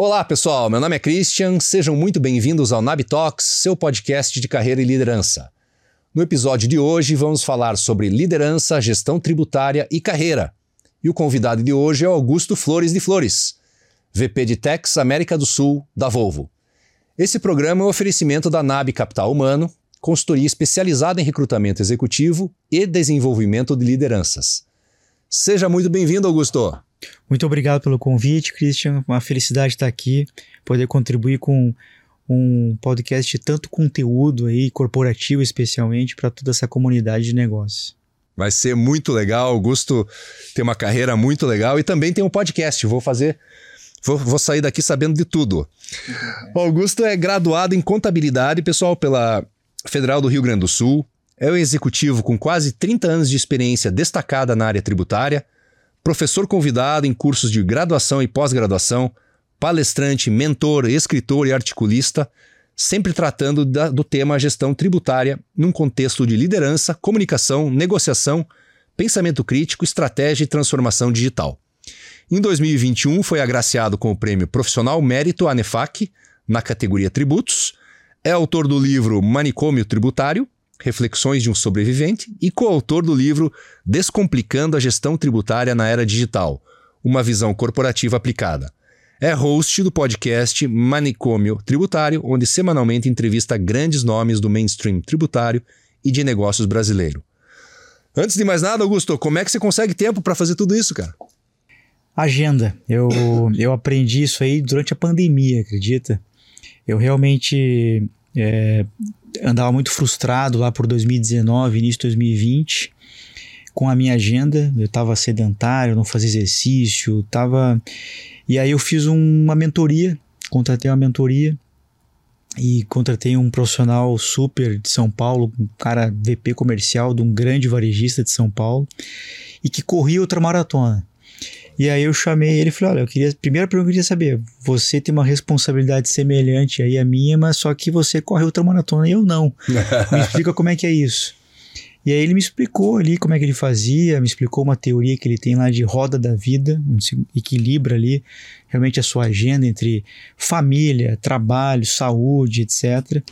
Olá, pessoal. Meu nome é Christian. Sejam muito bem-vindos ao Nab Talks, seu podcast de carreira e liderança. No episódio de hoje, vamos falar sobre liderança, gestão tributária e carreira. E o convidado de hoje é Augusto Flores de Flores, VP de Tex América do Sul da Volvo. Esse programa é um oferecimento da NAB Capital Humano, consultoria especializada em recrutamento executivo e desenvolvimento de lideranças. Seja muito bem-vindo, Augusto. Muito obrigado pelo convite, Christian. Uma felicidade estar aqui, poder contribuir com um podcast de tanto conteúdo aí, corporativo especialmente, para toda essa comunidade de negócios. Vai ser muito legal. Augusto tem uma carreira muito legal e também tem um podcast. Vou fazer. Vou, vou sair daqui sabendo de tudo. O Augusto é graduado em contabilidade, pessoal, pela Federal do Rio Grande do Sul. É um executivo com quase 30 anos de experiência destacada na área tributária professor convidado em cursos de graduação e pós-graduação, palestrante, mentor, escritor e articulista, sempre tratando da, do tema gestão tributária num contexto de liderança, comunicação, negociação, pensamento crítico, estratégia e transformação digital. Em 2021, foi agraciado com o prêmio Profissional Mérito ANEFAC, na categoria Tributos. É autor do livro Manicômio Tributário, Reflexões de um Sobrevivente, e coautor do livro Descomplicando a Gestão Tributária na Era Digital Uma Visão Corporativa Aplicada. É host do podcast Manicômio Tributário, onde semanalmente entrevista grandes nomes do mainstream tributário e de negócios brasileiro. Antes de mais nada, Augusto, como é que você consegue tempo para fazer tudo isso, cara? Agenda. Eu, eu aprendi isso aí durante a pandemia, acredita? Eu realmente é, andava muito frustrado lá por 2019, início de 2020, com a minha agenda. Eu estava sedentário, não fazia exercício, tava. E aí eu fiz uma mentoria, contratei uma mentoria e contratei um profissional super de São Paulo, um cara VP comercial de um grande varejista de São Paulo e que corria outra maratona. E aí eu chamei ele e falei: olha, eu queria. Primeira pergunta que eu queria saber: você tem uma responsabilidade semelhante aí à minha, mas só que você corre ultramaratona e eu não. me explica como é que é isso. E aí ele me explicou ali como é que ele fazia, me explicou uma teoria que ele tem lá de roda da vida, onde se equilibra ali realmente a sua agenda entre família, trabalho, saúde, etc.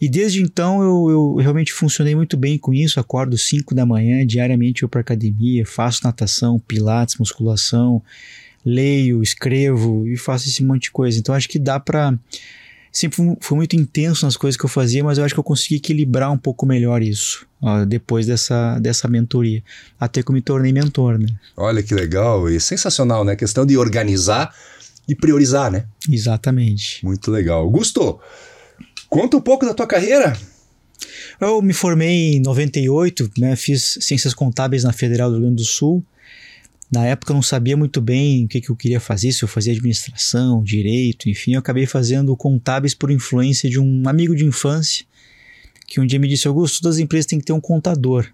E desde então eu, eu realmente funcionei muito bem com isso, acordo 5 da manhã, diariamente eu para academia, faço natação, pilates, musculação, leio, escrevo e faço esse monte de coisa. Então acho que dá para sempre fui muito intenso nas coisas que eu fazia, mas eu acho que eu consegui equilibrar um pouco melhor isso ó, depois dessa, dessa mentoria, até que eu me tornei mentor, né? Olha que legal e sensacional, né? A questão de organizar e priorizar, né? Exatamente. Muito legal. Augusto, conta um pouco da tua carreira. Eu me formei em 98, né? Fiz ciências contábeis na Federal do Rio Grande do Sul. Na época eu não sabia muito bem o que, que eu queria fazer, se eu fazia administração, direito, enfim, eu acabei fazendo contábeis por influência de um amigo de infância, que um dia me disse, Augusto, todas as empresas têm que ter um contador.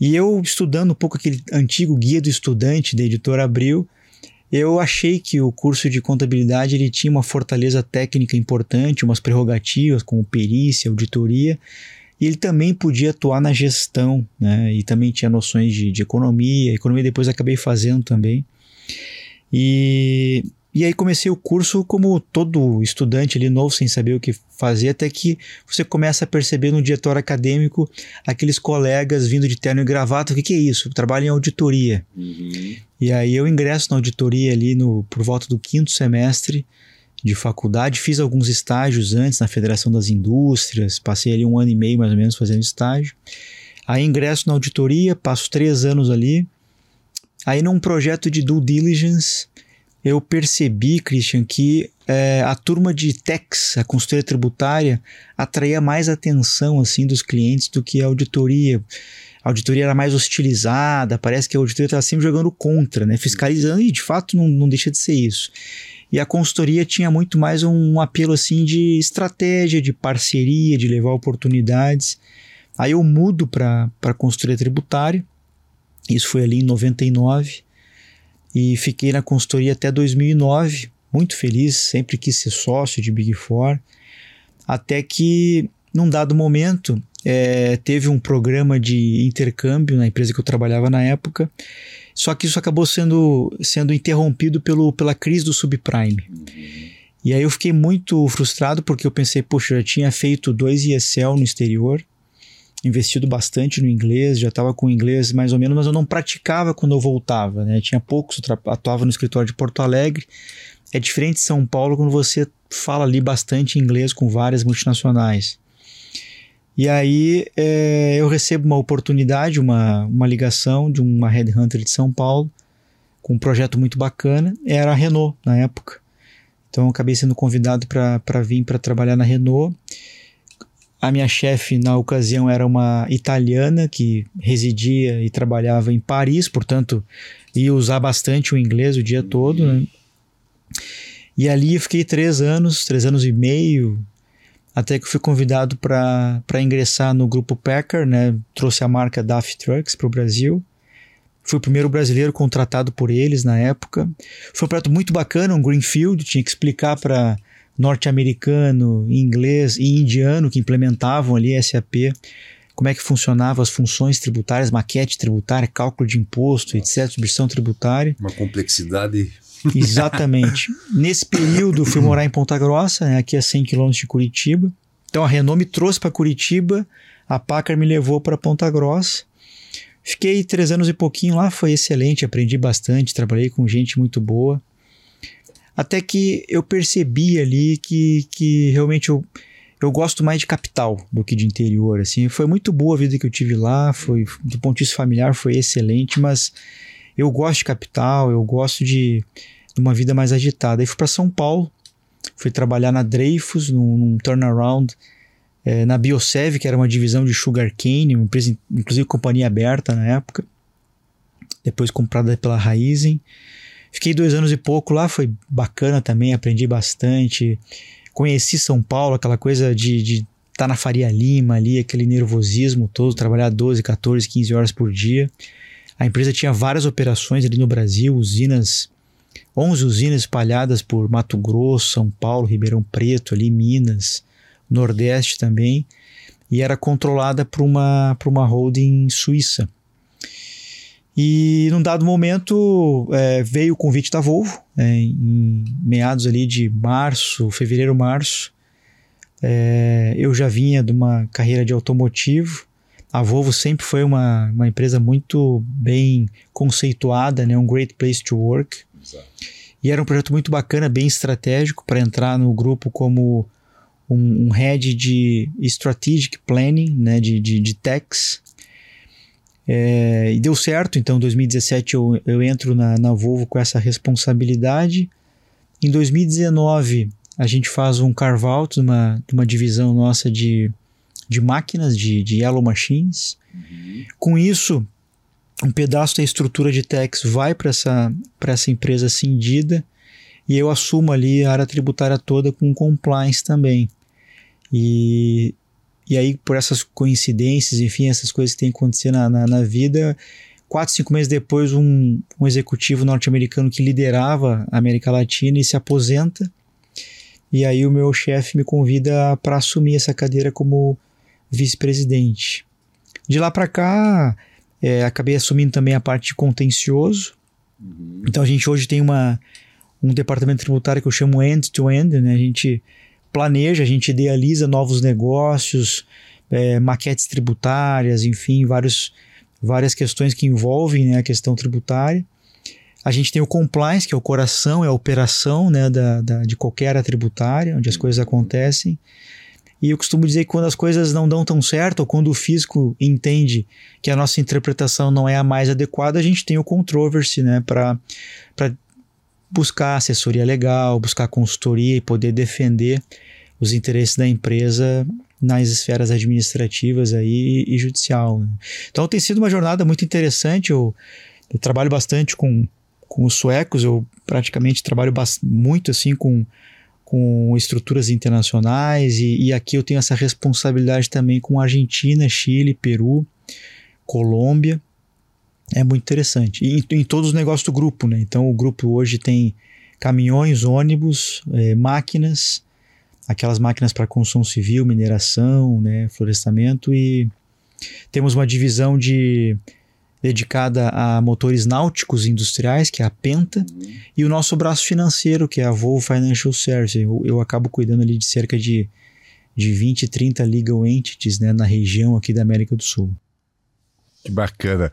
E eu, estudando um pouco aquele antigo guia do estudante da editora Abril, eu achei que o curso de contabilidade ele tinha uma fortaleza técnica importante, umas prerrogativas como perícia, auditoria, e ele também podia atuar na gestão, né? E também tinha noções de, de economia. Economia depois acabei fazendo também. E, e aí comecei o curso como todo estudante ali novo, sem saber o que fazer, até que você começa a perceber no diretor acadêmico aqueles colegas vindo de terno e gravata, o que, que é isso? Trabalho em auditoria. Uhum. E aí eu ingresso na auditoria ali no, por volta do quinto semestre, de faculdade, fiz alguns estágios antes na Federação das Indústrias, passei ali um ano e meio mais ou menos fazendo estágio. Aí ingresso na auditoria, passo três anos ali. Aí num projeto de due diligence, eu percebi, Christian, que é, a turma de techs, a consultoria tributária, atraía mais atenção assim dos clientes do que a auditoria. A auditoria era mais hostilizada, parece que a auditoria estava sempre jogando contra, né? fiscalizando, e de fato não, não deixa de ser isso. E a consultoria tinha muito mais um apelo assim de estratégia, de parceria, de levar oportunidades. Aí eu mudo para consultoria tributária. Isso foi ali em 99 e fiquei na consultoria até 2009, muito feliz, sempre quis ser sócio de Big Four, até que num dado momento é, teve um programa de intercâmbio na empresa que eu trabalhava na época só que isso acabou sendo, sendo interrompido pelo, pela crise do subprime. Uhum. E aí eu fiquei muito frustrado porque eu pensei, poxa, eu já tinha feito dois ESL no exterior, investido bastante no inglês, já estava com inglês mais ou menos, mas eu não praticava quando eu voltava, né? Tinha poucos, atuava no escritório de Porto Alegre. É diferente de São Paulo quando você fala ali bastante inglês com várias multinacionais. E aí é, eu recebo uma oportunidade, uma, uma ligação de uma headhunter de São Paulo, com um projeto muito bacana. Era a Renault na época. Então eu acabei sendo convidado para vir para trabalhar na Renault. A minha chefe na ocasião era uma italiana que residia e trabalhava em Paris, portanto ia usar bastante o inglês o dia todo. Né? E ali eu fiquei três anos, três anos e meio, até que fui convidado para ingressar no grupo Packer, né? Trouxe a marca DAF Trucks para o Brasil. Fui o primeiro brasileiro contratado por eles na época. Foi um projeto muito bacana, um greenfield, tinha que explicar para norte-americano, inglês e indiano que implementavam ali SAP como é que funcionavam as funções tributárias, maquete tributária, cálculo de imposto, etc, substituição tributária. Uma complexidade Exatamente. Nesse período, fui morar em Ponta Grossa, né, aqui a 100 km de Curitiba. Então a Renault me trouxe para Curitiba, a Packard me levou para Ponta Grossa. Fiquei três anos e pouquinho lá, foi excelente, aprendi bastante, trabalhei com gente muito boa. Até que eu percebi ali que, que realmente eu, eu gosto mais de capital do que de interior. Assim, foi muito boa a vida que eu tive lá, foi do ponto de vista familiar foi excelente, mas eu gosto de capital, eu gosto de, de uma vida mais agitada. Aí fui para São Paulo, fui trabalhar na Dreyfus, num, num turnaround, é, na Biosev, que era uma divisão de sugarcane, uma empresa, inclusive companhia aberta na época, depois comprada pela Raizen. Fiquei dois anos e pouco lá, foi bacana também, aprendi bastante. Conheci São Paulo, aquela coisa de estar tá na Faria Lima ali, aquele nervosismo todo, trabalhar 12, 14, 15 horas por dia. A empresa tinha várias operações ali no Brasil, usinas, 11 usinas espalhadas por Mato Grosso, São Paulo, Ribeirão Preto, ali Minas, Nordeste também, e era controlada por uma, por uma holding suíça. E num dado momento é, veio o convite da Volvo, é, em meados ali de março, fevereiro, março. É, eu já vinha de uma carreira de automotivo, a Volvo sempre foi uma, uma empresa muito bem conceituada, né? um great place to work. Exato. E era um projeto muito bacana, bem estratégico para entrar no grupo como um, um, head de strategic planning, né? de, de, de techs. É, e deu certo, então em 2017 eu, eu entro na, na Volvo com essa responsabilidade. Em 2019 a gente faz um carve-out de uma, uma divisão nossa de de máquinas, de, de yellow machines. Uhum. Com isso, um pedaço da estrutura de tax vai para essa, essa empresa cindida e eu assumo ali a área tributária toda com compliance também. E, e aí, por essas coincidências, enfim, essas coisas que têm acontecido na, na, na vida, quatro, cinco meses depois, um, um executivo norte-americano que liderava a América Latina e se aposenta. E aí o meu chefe me convida para assumir essa cadeira como vice-presidente. De lá para cá, é, acabei assumindo também a parte de contencioso. Uhum. Então a gente hoje tem uma, um departamento tributário que eu chamo end-to-end, -end, né? A gente planeja, a gente idealiza novos negócios, é, maquetes tributárias, enfim, vários, várias questões que envolvem né, a questão tributária. A gente tem o compliance, que é o coração, é a operação né, da, da de qualquer área tributária, onde as coisas acontecem. E eu costumo dizer que quando as coisas não dão tão certo, ou quando o físico entende que a nossa interpretação não é a mais adequada, a gente tem o controversy, né, para buscar assessoria legal, buscar consultoria e poder defender os interesses da empresa nas esferas administrativas aí e judicial. Né? Então tem sido uma jornada muito interessante. Eu, eu trabalho bastante com, com os suecos, eu praticamente trabalho muito assim com com estruturas internacionais e, e, aqui eu tenho essa responsabilidade também com Argentina, Chile, Peru, Colômbia. É muito interessante. E em, todos os negócios do grupo, né? Então o grupo hoje tem caminhões, ônibus, é, máquinas, aquelas máquinas para construção civil, mineração, né, florestamento e temos uma divisão de dedicada a motores náuticos industriais, que é a Penta, uhum. e o nosso braço financeiro, que é a Volvo Financial Services. Eu, eu acabo cuidando ali de cerca de, de 20, 30 legal entities né, na região aqui da América do Sul. Que bacana.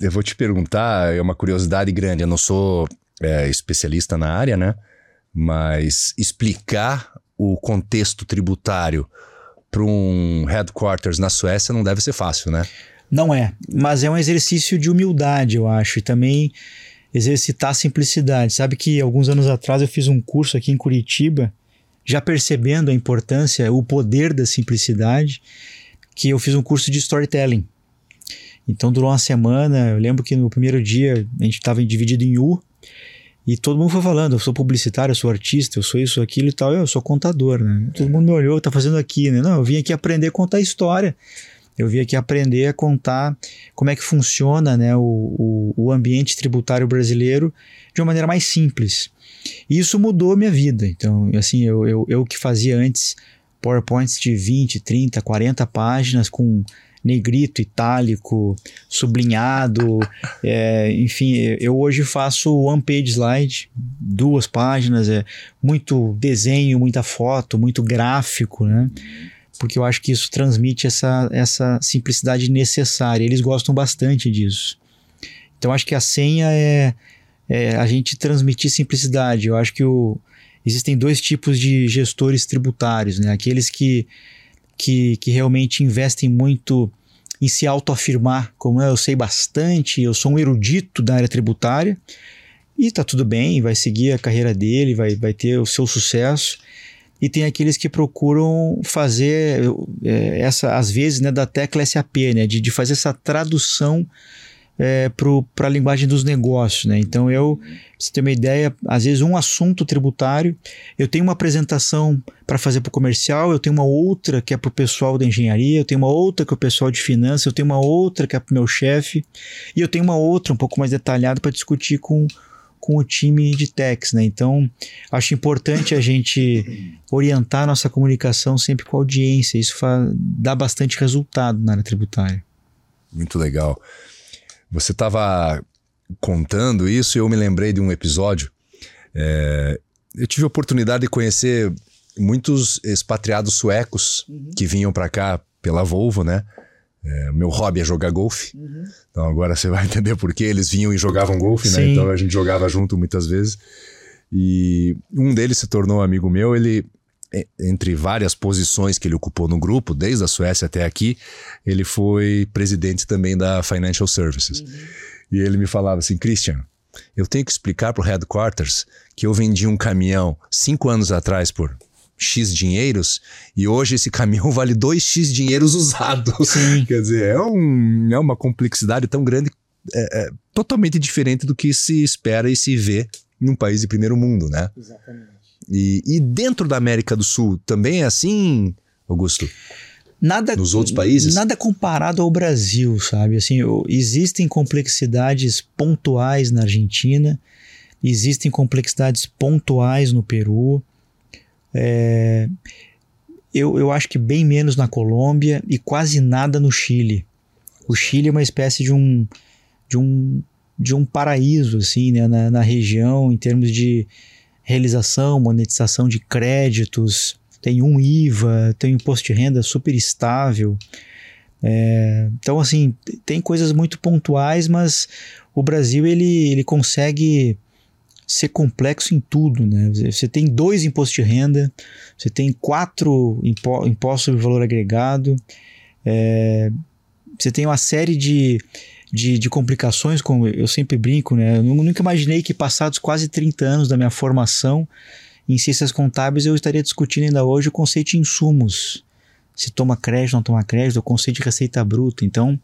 Eu vou te perguntar, é uma curiosidade grande, eu não sou é, especialista na área, né? Mas explicar o contexto tributário para um headquarters na Suécia não deve ser fácil, né? Não é, mas é um exercício de humildade, eu acho, e também exercitar a simplicidade. Sabe que alguns anos atrás eu fiz um curso aqui em Curitiba, já percebendo a importância, o poder da simplicidade, que eu fiz um curso de storytelling. Então durou uma semana, eu lembro que no primeiro dia a gente estava dividido em U, e todo mundo foi falando, eu sou publicitário, eu sou artista, eu sou isso, aquilo e tal, eu sou contador, né? Todo mundo me olhou, tá fazendo aqui, né? Não, eu vim aqui aprender a contar história. Eu vim aqui aprender a contar como é que funciona né, o, o, o ambiente tributário brasileiro de uma maneira mais simples. E isso mudou minha vida. Então, assim, eu, eu, eu que fazia antes PowerPoints de 20, 30, 40 páginas com negrito, itálico, sublinhado, é, enfim, eu hoje faço one page slide, duas páginas, é muito desenho, muita foto, muito gráfico, né? Porque eu acho que isso transmite essa, essa simplicidade necessária. Eles gostam bastante disso. Então acho que a senha é, é a gente transmitir simplicidade. Eu acho que o, existem dois tipos de gestores tributários, né? Aqueles que, que, que realmente investem muito em se autoafirmar, como eu sei bastante, eu sou um erudito da área tributária, e tá tudo bem, vai seguir a carreira dele, vai, vai ter o seu sucesso e tem aqueles que procuram fazer é, essa, às vezes, né, da tecla SAP, né, de, de fazer essa tradução é, para a linguagem dos negócios. Né? Então, eu, você tem uma ideia, às vezes, um assunto tributário, eu tenho uma apresentação para fazer para o comercial, eu tenho uma outra que é para o pessoal da engenharia, eu tenho uma outra que é o pessoal de finanças, eu tenho uma outra que é para o meu chefe, e eu tenho uma outra um pouco mais detalhada para discutir com com o time de techs, né? Então, acho importante a gente orientar a nossa comunicação sempre com a audiência. Isso dá bastante resultado na área tributária. Muito legal. Você estava contando isso e eu me lembrei de um episódio. É, eu tive a oportunidade de conhecer muitos expatriados suecos uhum. que vinham para cá pela Volvo, né? É, meu hobby é jogar golfe. Uhum. Então agora você vai entender por que eles vinham e jogavam golfe, né? Então a gente jogava junto muitas vezes. E um deles se tornou amigo meu, ele entre várias posições que ele ocupou no grupo, desde a Suécia até aqui, ele foi presidente também da Financial Services. Uhum. E ele me falava assim, Christian, eu tenho que explicar para o headquarters que eu vendi um caminhão cinco anos atrás por X dinheiros e hoje esse caminhão vale 2X dinheiros usados. Sim. Quer dizer, é, um, é uma complexidade tão grande, é, é, totalmente diferente do que se espera e se vê num país de primeiro mundo, né? Exatamente. E, e dentro da América do Sul também é assim, Augusto? Nada, nos outros países? Nada comparado ao Brasil, sabe? Assim, existem complexidades pontuais na Argentina, existem complexidades pontuais no Peru, é, eu, eu acho que bem menos na Colômbia e quase nada no Chile. O Chile é uma espécie de um, de um, de um paraíso assim, né, na, na região em termos de realização, monetização de créditos, tem um IVA, tem um imposto de renda super estável. É, então, assim, tem coisas muito pontuais, mas o Brasil ele, ele consegue ser complexo em tudo, né? Você tem dois impostos de renda, você tem quatro impo impostos sobre valor agregado, é, você tem uma série de, de, de, complicações, como eu sempre brinco, né? Eu nunca imaginei que passados quase 30 anos da minha formação em ciências contábeis eu estaria discutindo ainda hoje o conceito de insumos. Se toma crédito, não toma crédito, o conceito de receita bruta. Então,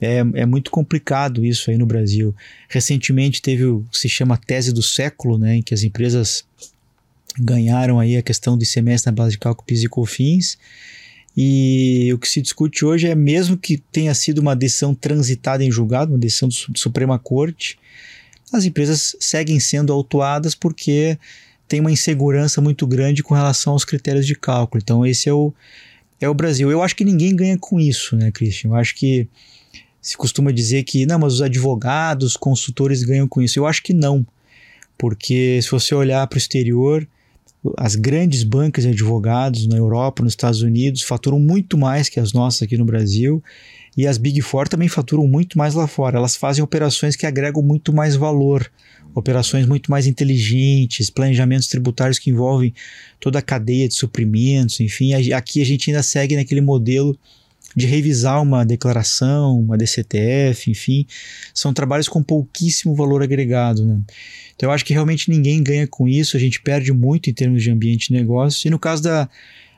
é, é muito complicado isso aí no Brasil. Recentemente teve o se chama tese do século, né, em que as empresas ganharam aí a questão do semestre na base de cálculo PIS e COFINS. E o que se discute hoje é mesmo que tenha sido uma decisão transitada em julgado, uma decisão de Suprema Corte, as empresas seguem sendo autuadas porque tem uma insegurança muito grande com relação aos critérios de cálculo. Então esse é o, é o Brasil. Eu acho que ninguém ganha com isso, né, Christian? Eu acho que se costuma dizer que não, mas os advogados, consultores ganham com isso. Eu acho que não, porque se você olhar para o exterior, as grandes bancas de advogados na Europa, nos Estados Unidos, faturam muito mais que as nossas aqui no Brasil. E as Big Four também faturam muito mais lá fora. Elas fazem operações que agregam muito mais valor, operações muito mais inteligentes, planejamentos tributários que envolvem toda a cadeia de suprimentos, enfim. Aqui a gente ainda segue naquele modelo de revisar uma declaração, uma DCTF, enfim, são trabalhos com pouquíssimo valor agregado. Né? Então eu acho que realmente ninguém ganha com isso, a gente perde muito em termos de ambiente de negócio, e no caso da,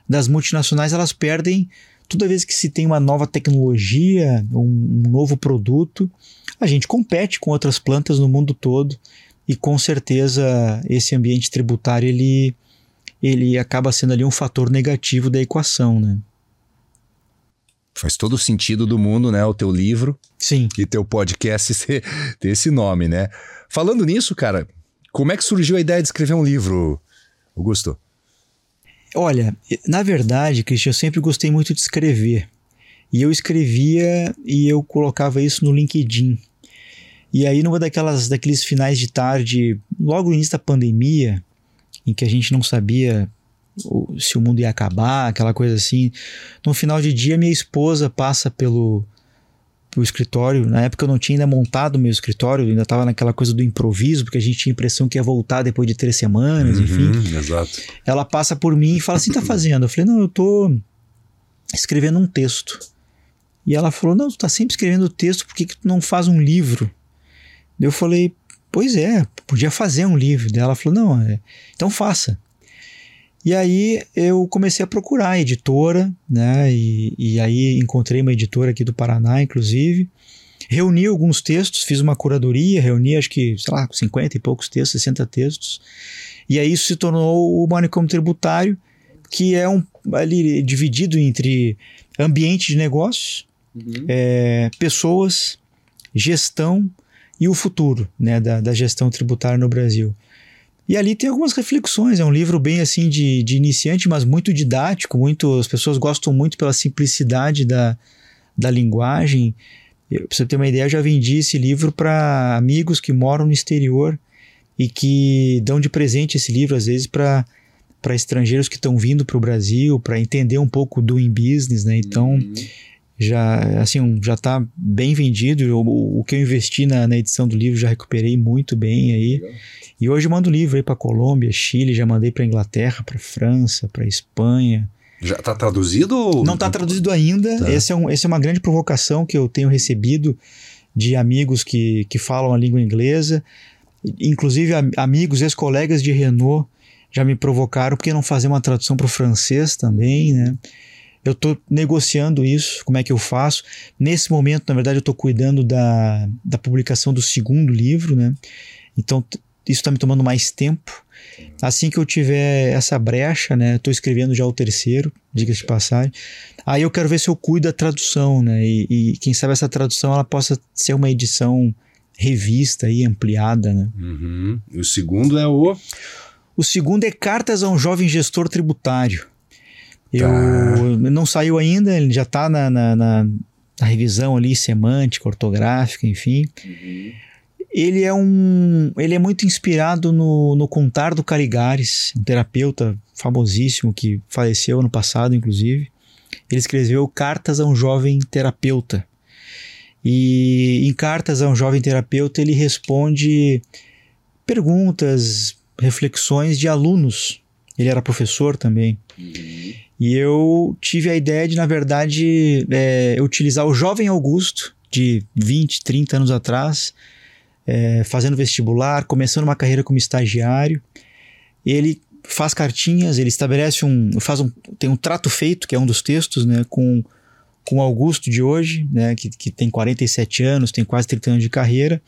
das multinacionais, elas perdem toda vez que se tem uma nova tecnologia, um, um novo produto, a gente compete com outras plantas no mundo todo e com certeza esse ambiente tributário ele, ele acaba sendo ali um fator negativo da equação, né? Faz todo o sentido do mundo, né? O teu livro. Sim. E teu podcast ter esse nome, né? Falando nisso, cara, como é que surgiu a ideia de escrever um livro, Augusto? Olha, na verdade, Cristian, eu sempre gostei muito de escrever. E eu escrevia e eu colocava isso no LinkedIn. E aí, numa daquelas, daqueles finais de tarde, logo no início da pandemia, em que a gente não sabia se o mundo ia acabar, aquela coisa assim. No final de dia, minha esposa passa pelo, pelo escritório. Na época eu não tinha ainda montado o meu escritório, ainda estava naquela coisa do improviso, porque a gente tinha a impressão que ia voltar depois de três semanas, uhum, enfim. Exato. Ela passa por mim e fala assim: tá fazendo? Eu falei: não, eu tô escrevendo um texto. E ela falou: não, tu tá sempre escrevendo texto, por que, que tu não faz um livro? Eu falei: pois é, podia fazer um livro. Ela falou: não, é, então faça. E aí eu comecei a procurar a editora, né? E, e aí encontrei uma editora aqui do Paraná, inclusive. Reuni alguns textos, fiz uma curadoria, reuni acho que, sei lá, 50 e poucos textos, 60 textos. E aí isso se tornou o manicômio tributário, que é um ali dividido entre ambiente de negócios, uhum. é, pessoas, gestão e o futuro né, da, da gestão tributária no Brasil. E ali tem algumas reflexões, é um livro bem assim de, de iniciante, mas muito didático, muito, as pessoas gostam muito pela simplicidade da, da linguagem. Para você ter uma ideia, eu já vendi esse livro para amigos que moram no exterior e que dão de presente esse livro, às vezes, para para estrangeiros que estão vindo para o Brasil, para entender um pouco do in business, né? Então, uhum. já assim, já está bem vendido. O, o, que eu investi na, na edição do livro já recuperei muito bem aí. Legal. E hoje eu mando livro aí para Colômbia, Chile, já mandei para Inglaterra, para França, para Espanha. Já está traduzido? Ou... Não está traduzido ainda. Tá. Esse é um, essa é uma grande provocação que eu tenho recebido de amigos que, que falam a língua inglesa. Inclusive, amigos, ex-colegas de Renault já me provocaram porque não fazer uma tradução para o francês também, né? Eu estou negociando isso, como é que eu faço. Nesse momento, na verdade, eu estou cuidando da, da publicação do segundo livro, né? Então, isso está me tomando mais tempo. Assim que eu tiver essa brecha, né? Estou escrevendo já o terceiro, diga-se de passagem. Aí eu quero ver se eu cuido da tradução, né? E, e, quem sabe essa tradução ela possa ser uma edição revista e ampliada, né? Uhum. E o segundo é o. O segundo é Cartas a um Jovem Gestor Tributário. Eu tá. não saiu ainda, ele já está na, na, na, na, revisão ali semântica, ortográfica, enfim. Uhum ele é um ele é muito inspirado no, no contar do Caligares, um terapeuta famosíssimo que faleceu ano passado, inclusive. Ele escreveu Cartas a um Jovem Terapeuta. E em Cartas a um Jovem Terapeuta ele responde perguntas, reflexões de alunos. Ele era professor também. E eu tive a ideia de, na verdade, é, utilizar o jovem Augusto, de 20, 30 anos atrás, é, fazendo vestibular, começando uma carreira como estagiário. Ele faz cartinhas, ele estabelece um, faz um, tem um trato feito, que é um dos textos, né, com com o Augusto de hoje, né, que, que tem 47 anos, tem quase 30 anos de carreira.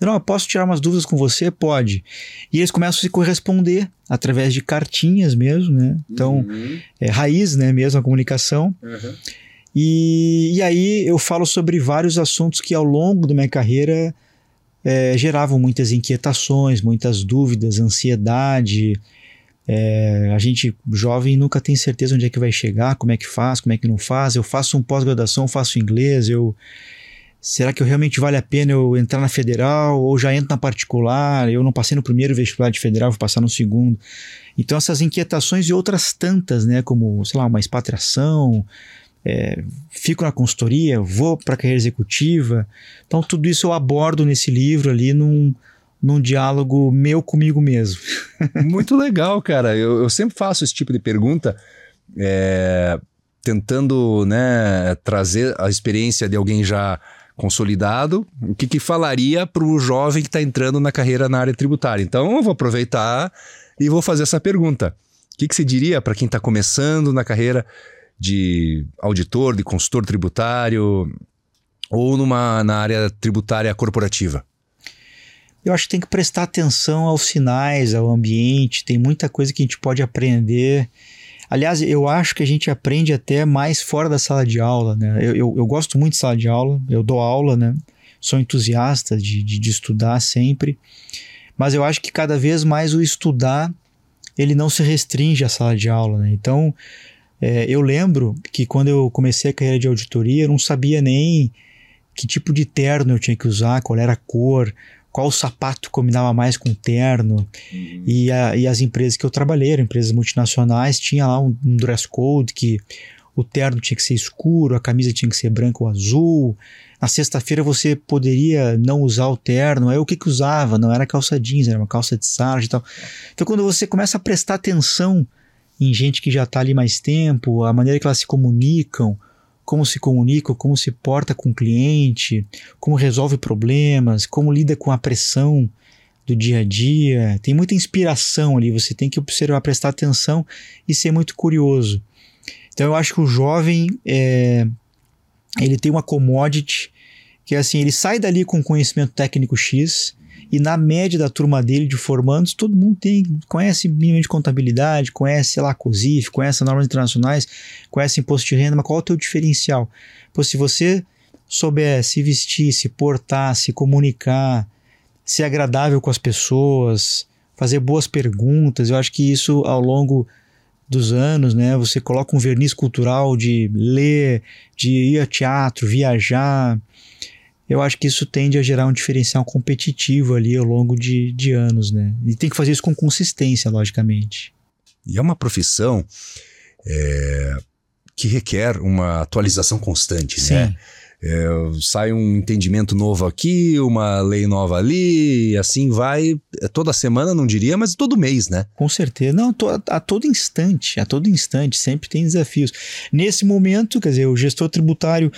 Não, posso tirar umas dúvidas com você? Pode. E eles começam a se corresponder através de cartinhas mesmo, né? Então, uhum. é raiz, né, mesmo a comunicação. Uhum. E, e aí eu falo sobre vários assuntos que ao longo da minha carreira é, geravam muitas inquietações, muitas dúvidas, ansiedade. É, a gente jovem nunca tem certeza onde é que vai chegar, como é que faz, como é que não faz. Eu faço um pós-graduação, faço inglês, eu será que eu realmente vale a pena eu entrar na federal ou já entro na particular? Eu não passei no primeiro vestibular de federal, vou passar no segundo. Então essas inquietações e outras tantas, né, como, sei lá, uma expatriação, é, fico na consultoria, vou para a carreira executiva. Então tudo isso eu abordo nesse livro ali num, num diálogo meu comigo mesmo. Muito legal, cara. Eu, eu sempre faço esse tipo de pergunta. É, tentando né, trazer a experiência de alguém já consolidado, o que, que falaria para o jovem que está entrando na carreira na área tributária. Então, eu vou aproveitar e vou fazer essa pergunta. O que, que você diria para quem está começando na carreira de auditor, de consultor tributário ou numa, na área tributária corporativa? Eu acho que tem que prestar atenção aos sinais, ao ambiente, tem muita coisa que a gente pode aprender Aliás, eu acho que a gente aprende até mais fora da sala de aula, né? Eu, eu, eu gosto muito de sala de aula, eu dou aula, né? Sou entusiasta de, de, de estudar sempre, mas eu acho que cada vez mais o estudar ele não se restringe à sala de aula, né? Então, é, eu lembro que quando eu comecei a carreira de auditoria, eu não sabia nem que tipo de terno eu tinha que usar, qual era a cor, qual sapato combinava mais com o terno. Uhum. E, a, e, as empresas que eu trabalhei, eram empresas multinacionais, tinha lá um, um, dress code que o terno tinha que ser escuro, a camisa tinha que ser branca ou azul. Na sexta-feira você poderia não usar o terno. Aí o que que usava? Não era calça jeans, era uma calça de sarja e tal. Então quando você começa a prestar atenção em gente que já está ali mais tempo, a maneira que elas se comunicam, como se comunica, como se porta com o cliente, como resolve problemas, como lida com a pressão do dia a dia. Tem muita inspiração ali, você tem que observar, prestar atenção e ser muito curioso. Então eu acho que o jovem é, ele tem uma commodity que é assim, ele sai dali com conhecimento técnico X, e na média da turma dele de formandos, todo mundo tem, conhece mínimo de contabilidade, conhece, sei lá, COSIF, conhece normas internacionais, conhece imposto de renda, mas qual é o teu diferencial? Pô, se você souber se vestir, se portar, se comunicar, ser agradável com as pessoas, fazer boas perguntas, eu acho que isso ao longo dos anos, né, você coloca um verniz cultural de ler, de ir a teatro, viajar, eu acho que isso tende a gerar um diferencial competitivo ali ao longo de, de anos, né? E tem que fazer isso com consistência, logicamente. E é uma profissão é, que requer uma atualização constante, Sim. né? É, sai um entendimento novo aqui, uma lei nova ali, e assim vai é, toda semana, não diria, mas todo mês, né? Com certeza. Não, to, a todo instante, a todo instante, sempre tem desafios. Nesse momento, quer dizer, o gestor tributário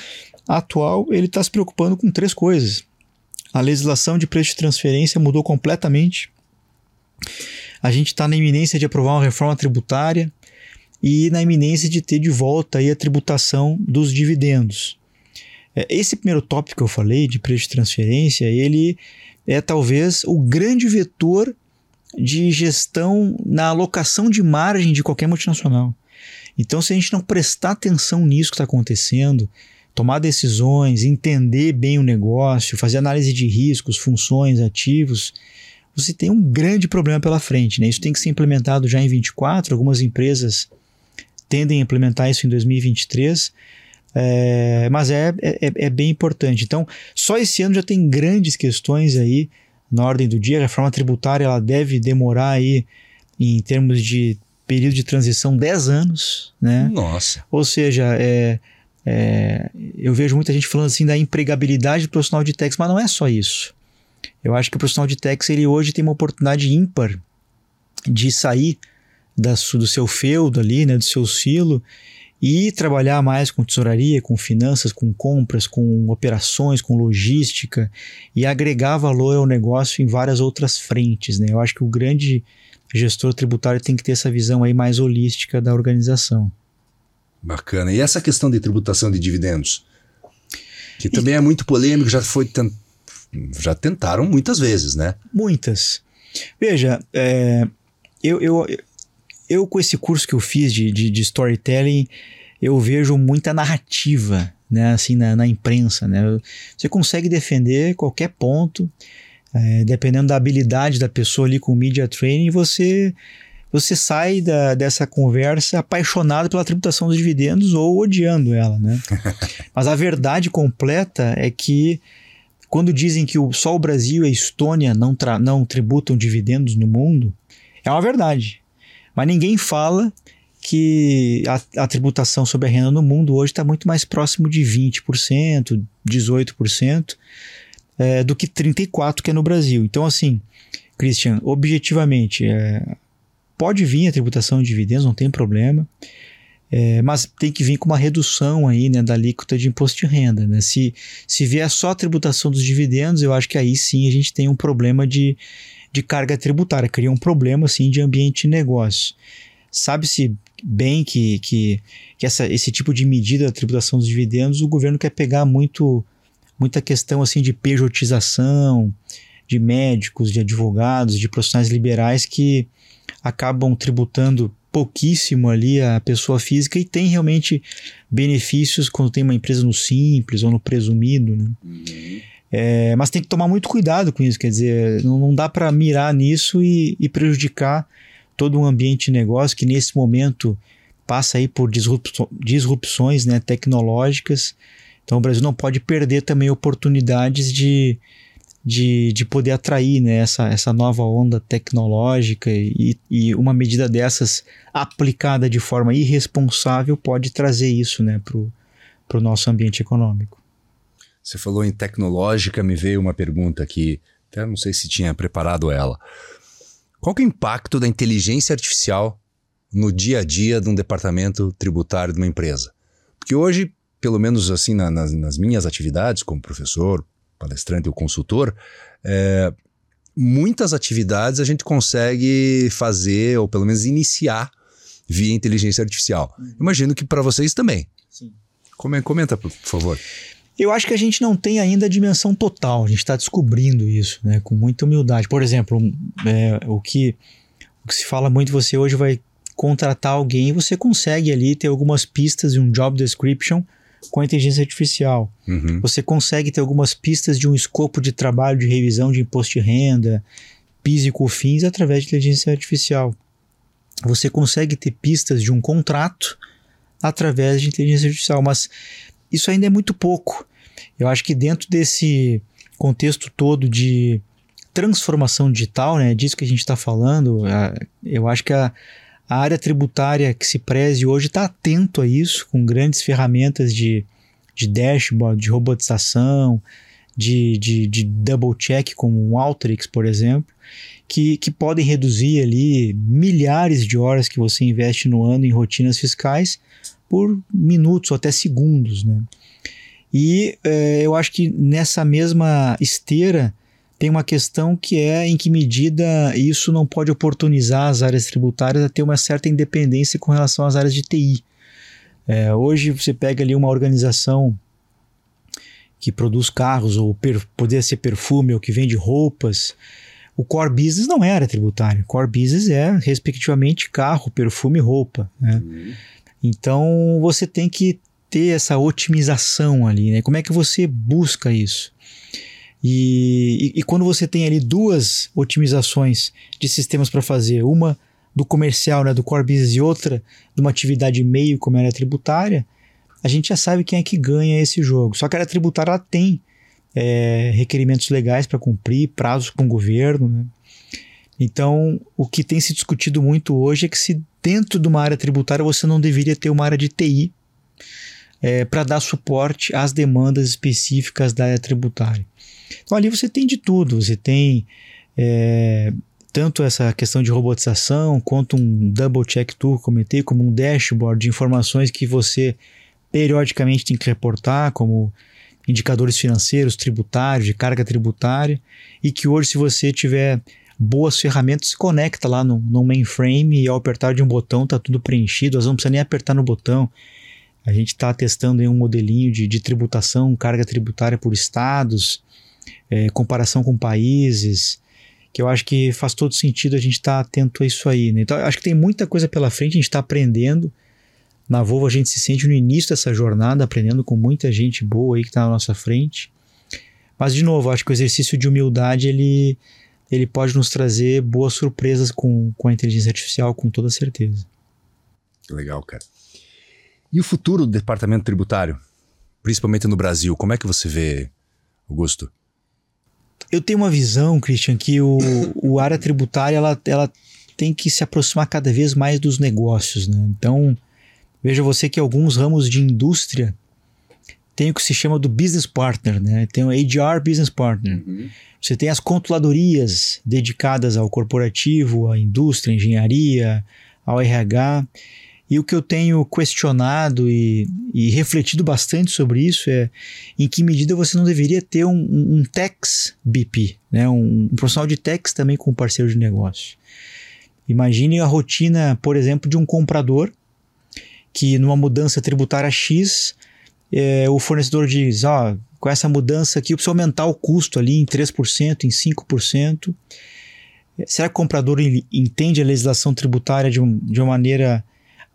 atual ele está se preocupando com três coisas. A legislação de preço de transferência mudou completamente. A gente está na iminência de aprovar uma reforma tributária e na iminência de ter de volta aí a tributação dos dividendos. É, esse primeiro tópico que eu falei, de preço de transferência, ele é talvez o grande vetor de gestão na alocação de margem de qualquer multinacional. Então, se a gente não prestar atenção nisso que está acontecendo, tomar decisões, entender bem o negócio, fazer análise de riscos, funções, ativos, você tem um grande problema pela frente. Né? Isso tem que ser implementado já em 24. Algumas empresas tendem a implementar isso em 2023. É, mas é, é, é, bem importante. Então, só esse ano já tem grandes questões aí na ordem do dia. A reforma tributária ela deve demorar aí, em termos de período de transição, 10 anos. Né? Nossa. Ou seja, é, é, eu vejo muita gente falando assim da empregabilidade do profissional de techs, mas não é só isso. Eu acho que o profissional de techs ele hoje tem uma oportunidade ímpar de sair da, do seu feudo ali, né, do seu silo e trabalhar mais com tesouraria, com finanças, com compras, com operações, com logística e agregar valor ao negócio em várias outras frentes. Né? Eu acho que o grande gestor tributário tem que ter essa visão aí mais holística da organização. Bacana. E essa questão de tributação de dividendos? Que também e... é muito polêmico, já foi já tentaram muitas vezes, né? Muitas. Veja, é, eu, eu, eu com esse curso que eu fiz de, de, de storytelling, eu vejo muita narrativa, né, assim, na, na imprensa, né? Você consegue defender qualquer ponto, é, dependendo da habilidade da pessoa ali com o media training, você você sai da, dessa conversa apaixonado pela tributação dos dividendos ou odiando ela, né? Mas a verdade completa é que quando dizem que o, só o Brasil e a Estônia não, não tributam dividendos no mundo, é uma verdade. Mas ninguém fala que a, a tributação sobre a renda no mundo hoje está muito mais próximo de 20%, 18%, é, do que 34% que é no Brasil. Então, assim, Christian, objetivamente, é, pode vir a tributação de dividendos, não tem problema. É, mas tem que vir com uma redução aí, né, da alíquota de imposto de renda. Né? Se, se vier só a tributação dos dividendos, eu acho que aí sim a gente tem um problema de, de carga tributária, cria um problema assim, de ambiente de negócio. Sabe-se bem que, que, que essa, esse tipo de medida da tributação dos dividendos, o governo quer pegar muito muita questão assim de pejotização, de médicos, de advogados, de profissionais liberais que acabam tributando pouquíssimo ali a pessoa física e tem realmente benefícios quando tem uma empresa no simples ou no presumido, né? Uhum. É, mas tem que tomar muito cuidado com isso, quer dizer, não, não dá para mirar nisso e, e, prejudicar todo um ambiente de negócio que nesse momento passa aí por disrupções né, tecnológicas. Então o Brasil não pode perder também oportunidades de, de, de poder atrair né, essa, essa nova onda tecnológica e, e uma medida dessas aplicada de forma irresponsável pode trazer isso né, para o nosso ambiente econômico. Você falou em tecnológica, me veio uma pergunta aqui, até não sei se tinha preparado ela. Qual é o impacto da inteligência artificial no dia a dia de um departamento tributário de uma empresa? Porque hoje, pelo menos assim na, nas, nas minhas atividades como professor, palestrante ou consultor, é, muitas atividades a gente consegue fazer, ou pelo menos iniciar, via inteligência artificial. Uhum. Imagino que para vocês também. Sim. Comenta, por favor. Eu acho que a gente não tem ainda a dimensão total, a gente está descobrindo isso, né, com muita humildade. Por exemplo, é, o, que, o que se fala muito, você hoje vai contratar alguém, você consegue ali ter algumas pistas de um job description com a inteligência artificial. Uhum. Você consegue ter algumas pistas de um escopo de trabalho de revisão de imposto de renda, PIS e COFINS através de inteligência artificial. Você consegue ter pistas de um contrato através de inteligência artificial, mas isso ainda é muito pouco. Eu acho que dentro desse contexto todo de transformação digital, né, disso que a gente está falando, eu acho que a, a área tributária que se preze hoje está atento a isso, com grandes ferramentas de, de dashboard, de robotização, de, de, de double check, como um Alteryx, por exemplo, que, que podem reduzir ali milhares de horas que você investe no ano em rotinas fiscais por minutos ou até segundos. Né? E é, eu acho que nessa mesma esteira tem uma questão que é em que medida isso não pode oportunizar as áreas tributárias a ter uma certa independência com relação às áreas de TI. É, hoje você pega ali uma organização que produz carros, ou per, poderia ser perfume, ou que vende roupas. O core business não é área tributária. Core business é, respectivamente, carro, perfume e roupa. Né? Uhum. Então você tem que ter essa otimização ali. Né? Como é que você busca isso? E, e, e quando você tem ali duas otimizações de sistemas para fazer, uma do comercial, né, do core business e outra de uma atividade meio como era tributária, a gente já sabe quem é que ganha esse jogo. Só que a área tributária ela tem é, requerimentos legais para cumprir, prazos com o governo. Né? Então, o que tem se discutido muito hoje é que se dentro de uma área tributária você não deveria ter uma área de TI é, para dar suporte às demandas específicas da área tributária. Então ali você tem de tudo, você tem é, tanto essa questão de robotização, quanto um double check tool, comentei, como um dashboard de informações que você periodicamente tem que reportar, como indicadores financeiros, tributários, de carga tributária, e que hoje, se você tiver boas ferramentas, se conecta lá no, no mainframe e ao apertar de um botão está tudo preenchido, você não precisa nem apertar no botão. A gente está testando um modelinho de, de tributação, carga tributária por estados, é, comparação com países, que eu acho que faz todo sentido a gente estar tá atento a isso aí. Né? Então, acho que tem muita coisa pela frente, a gente está aprendendo. Na Volvo a gente se sente no início dessa jornada, aprendendo com muita gente boa aí que está na nossa frente. Mas, de novo, acho que o exercício de humildade, ele ele pode nos trazer boas surpresas com, com a inteligência artificial, com toda certeza. Legal, cara. E o futuro do departamento tributário, principalmente no Brasil, como é que você vê, Augusto? Eu tenho uma visão, Christian, que o, o área tributária ela, ela tem que se aproximar cada vez mais dos negócios. Né? Então, veja você que alguns ramos de indústria tem o que se chama do business partner, né? Tem o HR business partner. Uhum. Você tem as controlarias dedicadas ao corporativo, à indústria, à engenharia, ao RH. E o que eu tenho questionado e, e, refletido bastante sobre isso é em que medida você não deveria ter um, um, um tax BP, né? um, um profissional de tax também com parceiro de negócio. Imagine a rotina, por exemplo, de um comprador que numa mudança tributária X, é, o fornecedor diz, ó, oh, com essa mudança aqui eu preciso aumentar o custo ali em 3%, em 5%. Será que o comprador entende a legislação tributária de, um, de uma maneira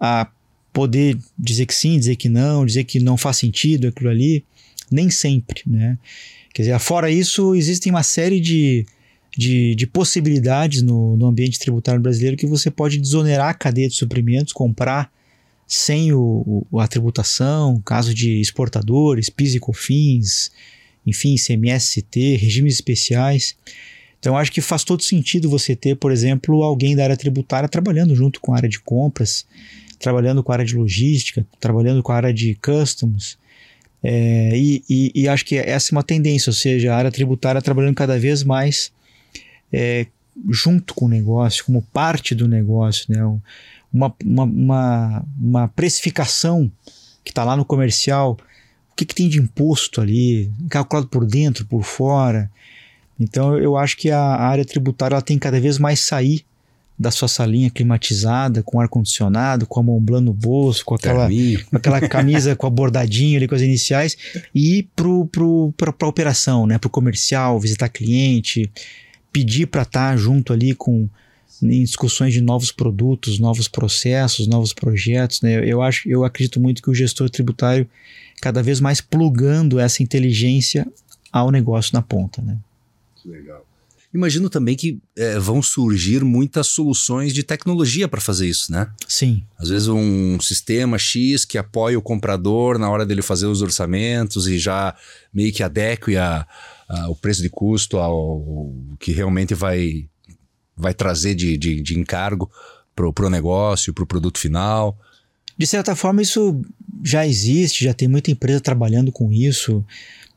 a poder dizer que sim, dizer que não, dizer que não faz sentido aquilo ali? Nem sempre, né? Quer dizer, fora isso, existem uma série de, de, de possibilidades no, no ambiente tributário brasileiro que você pode desonerar a cadeia de suprimentos, comprar sem o, o, a tributação, caso de exportadores, PIS e COFINS, enfim, CMST, regimes especiais. Então, acho que faz todo sentido você ter, por exemplo, alguém da área tributária trabalhando junto com a área de compras, trabalhando com a área de logística, trabalhando com a área de customs. É, e, e, e, acho que essa é uma tendência, ou seja, a área tributária trabalhando cada vez mais é, junto com o negócio, como parte do negócio. Né? uma, uma, uma, uma precificação que está lá no comercial, o que, que tem de imposto ali, calculado por dentro, por fora. Então eu acho que a área tributária ela tem cada vez mais sair da sua salinha climatizada, com ar-condicionado, com a Montblanc no bolso, com aquela, com aquela camisa com a bordadinha ali com as iniciais, e ir para a operação, né? para o comercial, visitar cliente, pedir para estar tá junto ali com em discussões de novos produtos, novos processos, novos projetos. Né? Eu acho, eu acredito muito que o gestor tributário cada vez mais plugando essa inteligência ao negócio na ponta. Né? Que legal. Imagino também que é, vão surgir muitas soluções de tecnologia para fazer isso, né? Sim. Às vezes um sistema X que apoia o comprador na hora dele fazer os orçamentos e já meio que adeque a, a, o preço de custo ao que realmente vai vai trazer de, de, de encargo para o negócio, para o produto final? De certa forma, isso já existe, já tem muita empresa trabalhando com isso,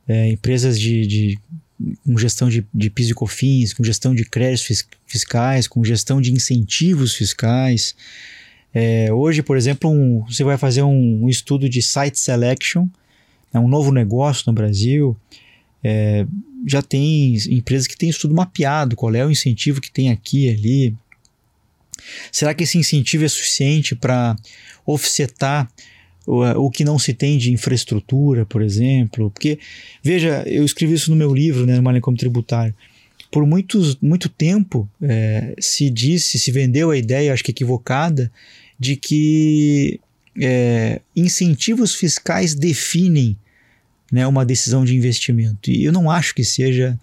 é, empresas de, de com gestão de, de PIS e COFINS, com gestão de créditos fiscais, com gestão de incentivos fiscais. É, hoje, por exemplo, um, você vai fazer um, um, estudo de site selection, é um novo negócio no Brasil. É, já tem empresas que têm estudo mapeado, qual é o incentivo que tem aqui e ali. Será que esse incentivo é suficiente para offsetar o, o que não se tem de infraestrutura, por exemplo? Porque, veja, eu escrevi isso no meu livro, né, no Malecom Tributário. Por muitos, muito tempo é, se disse, se vendeu a ideia, acho que equivocada, de que é, incentivos fiscais definem né, uma decisão de investimento. E eu não acho que seja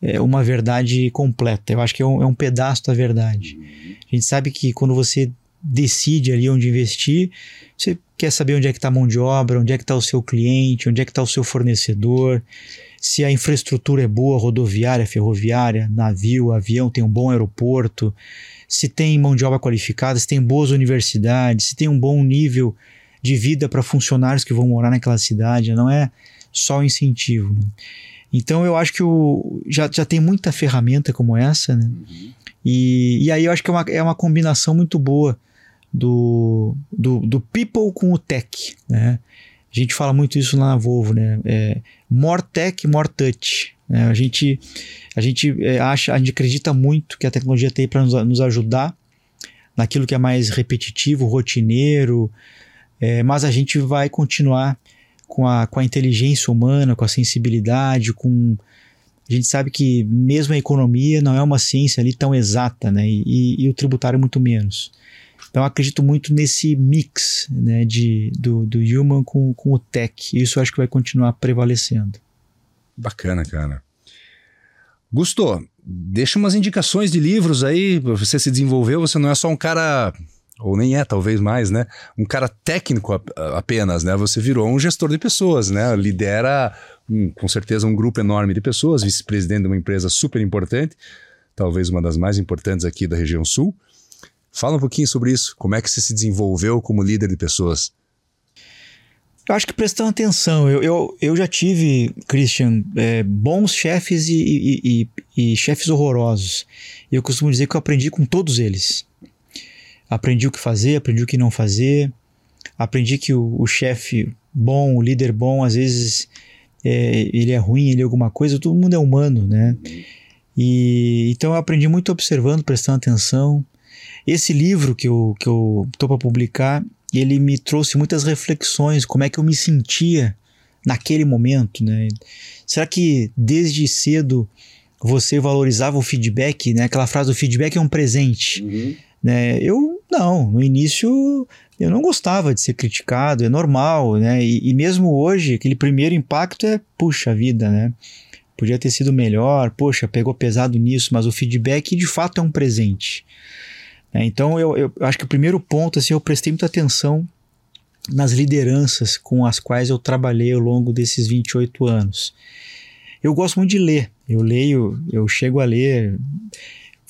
é, uma verdade completa. Eu acho que é um, é um pedaço da verdade. A gente sabe que quando você decide ali onde investir, você quer saber onde é que está a mão de obra, onde é que está o seu cliente, onde é que está o seu fornecedor, se a infraestrutura é boa, rodoviária, ferroviária, navio, avião, tem um bom aeroporto, se tem mão de obra qualificada, se tem boas universidades, se tem um bom nível de vida para funcionários que vão morar naquela cidade, não é só o incentivo. Né? Então eu acho que o, já, já tem muita ferramenta como essa, né? Uhum. E, e aí eu acho que é uma, é uma combinação muito boa do, do, do people com o tech, né? A gente fala muito isso lá na Volvo, né? É, more tech, more touch. Né? A gente, a gente é, acha, a gente acredita muito que a tecnologia tem para nos, nos ajudar naquilo que é mais repetitivo, rotineiro, é, mas a gente vai continuar com a, com a inteligência humana, com a sensibilidade, com. A gente sabe que mesmo a economia não é uma ciência ali tão exata, né? E, e, e o tributário muito menos. Então acredito muito nesse mix né, de, do, do human com, com o tech. Isso acho que vai continuar prevalecendo. Bacana, cara. Gusto, deixa umas indicações de livros aí. Você se desenvolveu, você não é só um cara ou nem é, talvez mais, né? Um cara técnico apenas, né? Você virou um gestor de pessoas, né? Lidera um, com certeza um grupo enorme de pessoas, vice-presidente de uma empresa super importante, talvez uma das mais importantes aqui da região sul. Fala um pouquinho sobre isso. Como é que você se desenvolveu como líder de pessoas? Eu acho que prestando atenção. Eu, eu, eu já tive, Christian, é, bons chefes e, e, e, e chefes horrorosos. E eu costumo dizer que eu aprendi com todos eles. Aprendi o que fazer, aprendi o que não fazer. Aprendi que o, o chefe bom, o líder bom, às vezes é, ele é ruim, ele é alguma coisa. Todo mundo é humano, né? E então eu aprendi muito observando, prestando atenção. Esse livro que eu que eu tô para publicar, ele me trouxe muitas reflexões, como é que eu me sentia naquele momento, né? Será que desde cedo você valorizava o feedback, né? Aquela frase, o feedback é um presente. Uhum. Né? Eu não, no início eu não gostava de ser criticado, é normal, né? E, e, mesmo hoje, aquele primeiro impacto é, puxa vida, né? Podia ter sido melhor, poxa, pegou pesado nisso, mas o feedback de fato é um presente. É, então eu, eu acho que o primeiro ponto, assim, eu prestei muita atenção nas lideranças com as quais eu trabalhei ao longo desses 28 anos. Eu gosto muito de ler. Eu leio, eu chego a ler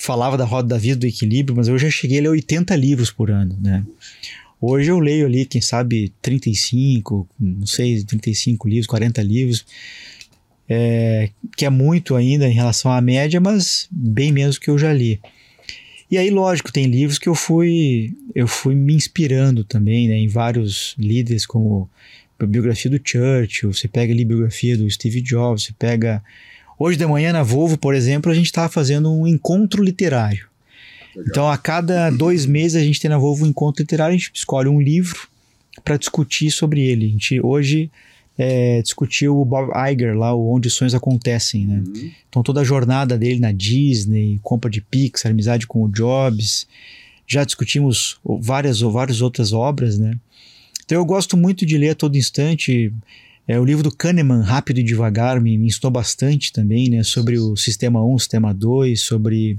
falava da roda da vida, do equilíbrio, mas eu já cheguei a ler 80 livros por ano, né? Hoje eu leio ali, quem sabe, 35, não sei, 35 livros, 40 livros, é, que é muito ainda em relação à média, mas bem menos que eu já li. E aí, lógico, tem livros que eu fui eu fui me inspirando também, né, em vários líderes, como a biografia do Churchill, você pega ali a biografia do Steve Jobs, você pega Hoje de manhã na Volvo, por exemplo, a gente estava fazendo um encontro literário. Legal. Então, a cada dois meses a gente tem na Volvo um encontro literário, a gente escolhe um livro para discutir sobre ele. A gente hoje é, discutiu o Bob Iger lá, o Onde Sonhos Acontecem, né? Uhum. Então, toda a jornada dele na Disney, compra de Pixar, amizade com o Jobs. Já discutimos várias ou várias outras obras, né? Então, eu gosto muito de ler a todo instante. É, o livro do Kahneman, Rápido e Devagar, me, me ensinou bastante também, né? Sobre o sistema 1, sistema 2, sobre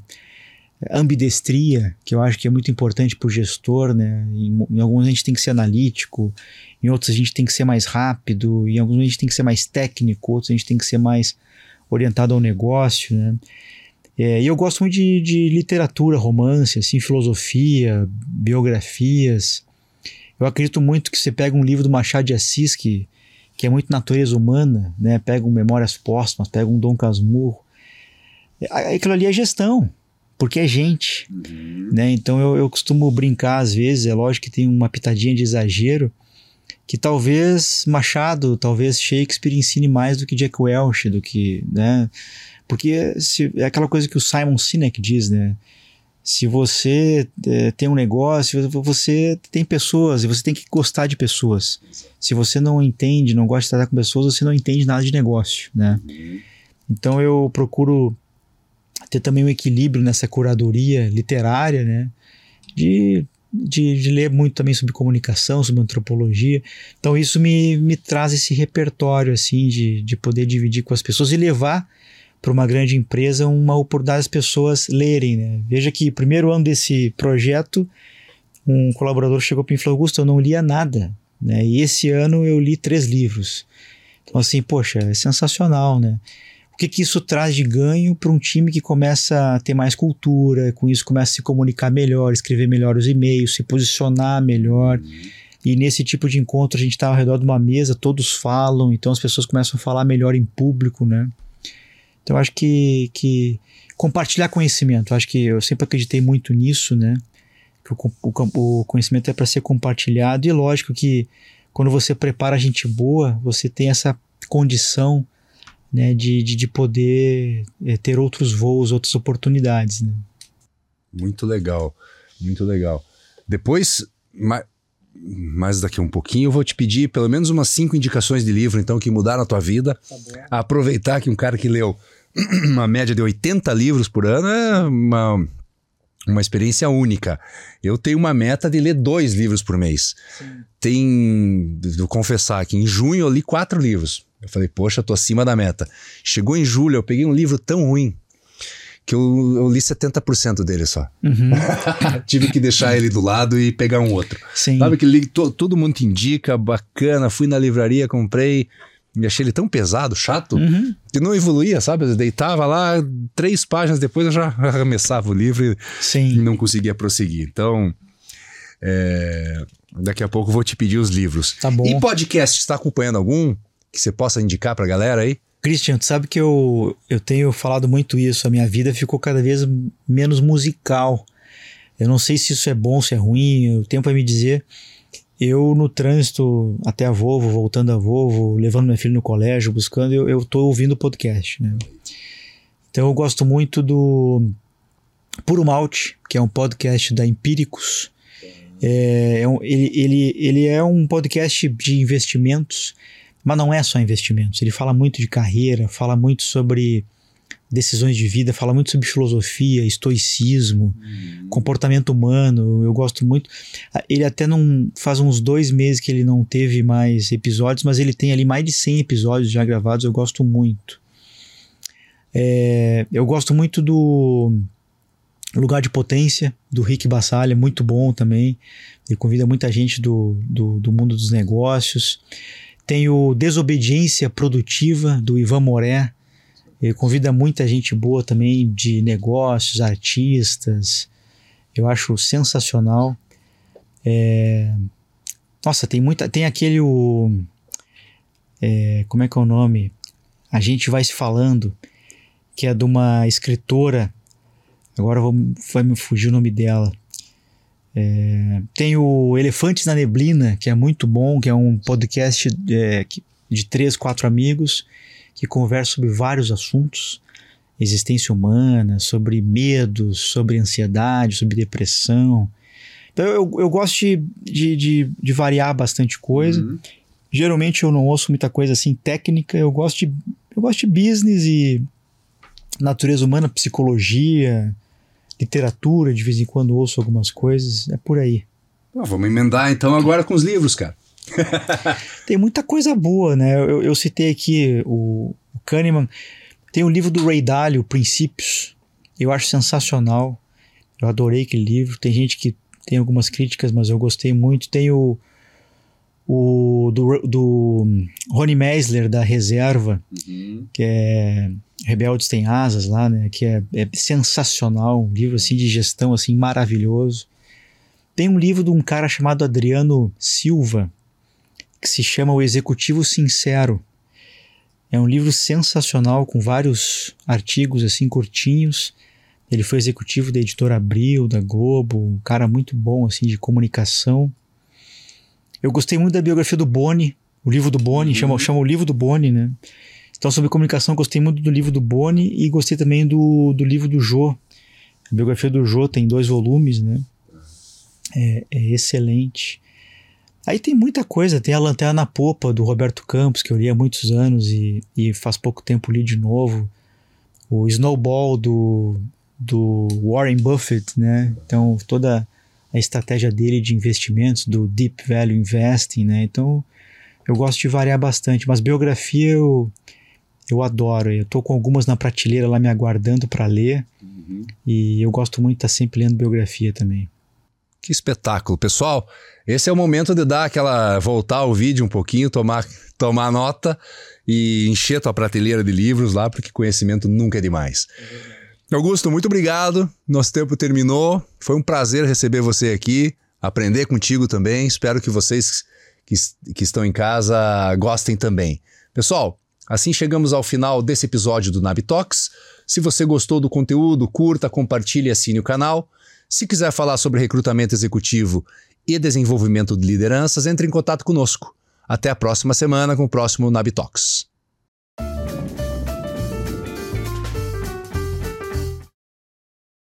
ambidestria, que eu acho que é muito importante para o gestor, né? Em, em, alguns a gente tem que ser analítico, em outros a gente tem que ser mais rápido, em alguns a gente tem que ser mais técnico, outros a gente tem que ser mais orientado ao negócio, né? É, e eu gosto muito de, de, literatura, romance, assim, filosofia, biografias. Eu acredito muito que você pega um livro do Machado de Assis, que que é muito natureza humana, né? Pega um Memórias Póstumas, pega um Dom Casmurro. É, aquilo ali é gestão, porque é gente, uhum. né? Então eu, eu costumo brincar às vezes, é lógico que tem uma pitadinha de exagero, que talvez Machado, talvez Shakespeare ensine mais do que Jack Welch, do que, né? Porque se, é aquela coisa que o Simon Sinek diz, né? Se você é, tem um negócio, você tem pessoas e você tem que gostar de pessoas. Se você não entende, não gosta de tratar com pessoas, você não entende nada de negócio, né? Então eu procuro ter também um equilíbrio nessa curadoria literária, né? De, de, de, ler muito também sobre comunicação, sobre antropologia. Então isso me, me traz esse repertório, assim, de, de poder dividir com as pessoas e levar para uma grande empresa uma oportunidade das pessoas lerem. Né? Veja que primeiro ano desse projeto, um colaborador chegou para mim e falou: Augusto, eu não lia nada. Né? E esse ano eu li três livros. Então, assim, poxa, é sensacional, né? O que, que isso traz de ganho para um time que começa a ter mais cultura, com isso começa a se comunicar melhor, escrever melhor os e-mails, se posicionar melhor. Uhum. E nesse tipo de encontro a gente está ao redor de uma mesa, todos falam, então as pessoas começam a falar melhor em público, né? Então, acho que, que compartilhar conhecimento, acho que eu sempre acreditei muito nisso, né? Que o, o, o conhecimento é para ser compartilhado, e lógico que quando você prepara gente boa, você tem essa condição né, de, de, de poder é, ter outros voos, outras oportunidades. Né? Muito legal, muito legal. Depois, mais daqui a um pouquinho, eu vou te pedir pelo menos umas cinco indicações de livro, então, que mudaram a tua vida. Tá Aproveitar que um cara que leu uma média de 80 livros por ano é uma, uma experiência única. Eu tenho uma meta de ler dois livros por mês. Sim. Tem, vou confessar que em junho eu li quatro livros. Eu falei, poxa, tô acima da meta. Chegou em julho, eu peguei um livro tão ruim que eu, eu li 70% dele só. Uhum. Tive que deixar ele do lado e pegar um outro. Sim. Sabe que li, to, todo mundo te indica, bacana, fui na livraria, comprei, e achei ele tão pesado, chato, Uhum. que não evoluía, sabe? Eu deitava lá, três páginas depois eu já arremessava o livro e Sim. não conseguia prosseguir. Então, é, daqui a pouco eu vou te pedir os livros. Tá bom. E podcast, está acompanhando algum que você possa indicar pra galera aí? Christian, tu sabe que eu, eu tenho falado muito isso. A minha vida ficou cada vez menos musical. Eu não sei se isso é bom, se é ruim. O tempo vai me dizer. Eu, no trânsito até a Volvo, voltando a Volvo, levando minha filha no colégio, buscando, eu, eu tô ouvindo podcast, né? Então eu gosto muito do Puro Malte, que é um podcast da Empíricos. É, é um- ele, ele, ele é um podcast de investimentos, mas não é só investimentos. Ele fala muito de carreira, fala muito sobre decisões de vida, fala muito sobre filosofia, estoicismo, comportamento humano. Eu gosto muito. Ele até não faz uns dois meses que ele não teve mais episódios, mas ele tem ali mais de 100 episódios já gravados. Eu gosto muito. É, eu gosto muito do Lugar de Potência, do Rick Bassalha, muito bom também. Ele convida muita gente do, do, do mundo dos negócios. Tem o Desobediência Produtiva, do Ivan Moré. Ele convida muita gente boa também de negócios, artistas. Eu acho sensacional. É, Nossa, tem muita. Tem aquele. O... é, Como é que é o nome? A gente vai se falando, que é de uma escritora. Agora vou- vai me fugir o nome dela. É, tem o Elefantes na Neblina, que é muito bom, que é um podcast é, de três, quatro amigos que conversa sobre vários assuntos. Existência humana, sobre medos, sobre ansiedade, sobre depressão. Então eu, eu gosto de, de, de, de variar bastante coisa. Uhum. Geralmente eu não ouço muita coisa assim técnica, eu gosto de, eu gosto de business e natureza humana, psicologia, literatura, de vez em quando ouço algumas coisas, é por aí. Ah, vamos emendar então agora com os livros, cara. Tem muita coisa boa, né? Eu, eu citei aqui o, o Kahneman, tem o livro do Ray Dalio, Princípios, eu acho sensacional, eu adorei aquele livro, tem gente que tem algumas críticas, mas eu gostei muito, tem o, o do, do Rony Meisler, da Reserva, que é Rebeldes Tem Asas lá, né? Que é, é sensacional, um livro assim de gestão assim maravilhoso. Tem um livro de um cara chamado Adriano Silva que se chama O Executivo Sincero. É um livro sensacional com vários artigos assim curtinhos. Ele foi executivo da editora Abril, da Globo, um cara muito bom assim de comunicação. Eu gostei muito da biografia do Boni, o livro do Boni, chama, chama o livro do Boni, né? Então, sobre comunicação, gostei muito do livro do Boni e gostei também do, do livro do Jô. A biografia do Jô tem dois volumes, né? É, é excelente. Aí tem muita coisa, tem a Lanterna na Popa do Roberto Campos, que eu li há muitos anos e, e faz pouco tempo li de novo. O Snowball do, do Warren Buffett, né? Então, toda a estratégia dele de investimentos, do Deep Value Investing, né? Então, eu gosto de variar bastante, mas biografia eu, eu adoro. Eu tô com algumas na prateleira lá me aguardando para ler e eu gosto muito de estar sempre lendo biografia também. Que espetáculo, pessoal. Esse é o momento de dar aquela voltar o vídeo um pouquinho, tomar tomar nota e encher tua prateleira de livros lá, porque conhecimento nunca é demais. Augusto, muito obrigado. Nosso tempo terminou. Foi um prazer receber você aqui, aprender contigo também. Espero que vocês que, que estão em casa gostem também. Pessoal, assim chegamos ao final desse episódio do Nabitox. Se você gostou do conteúdo, curta, compartilhe e assine o canal. Se quiser falar sobre recrutamento executivo e desenvolvimento de lideranças, entre em contato conosco. Até a próxima semana com o próximo Nabitox.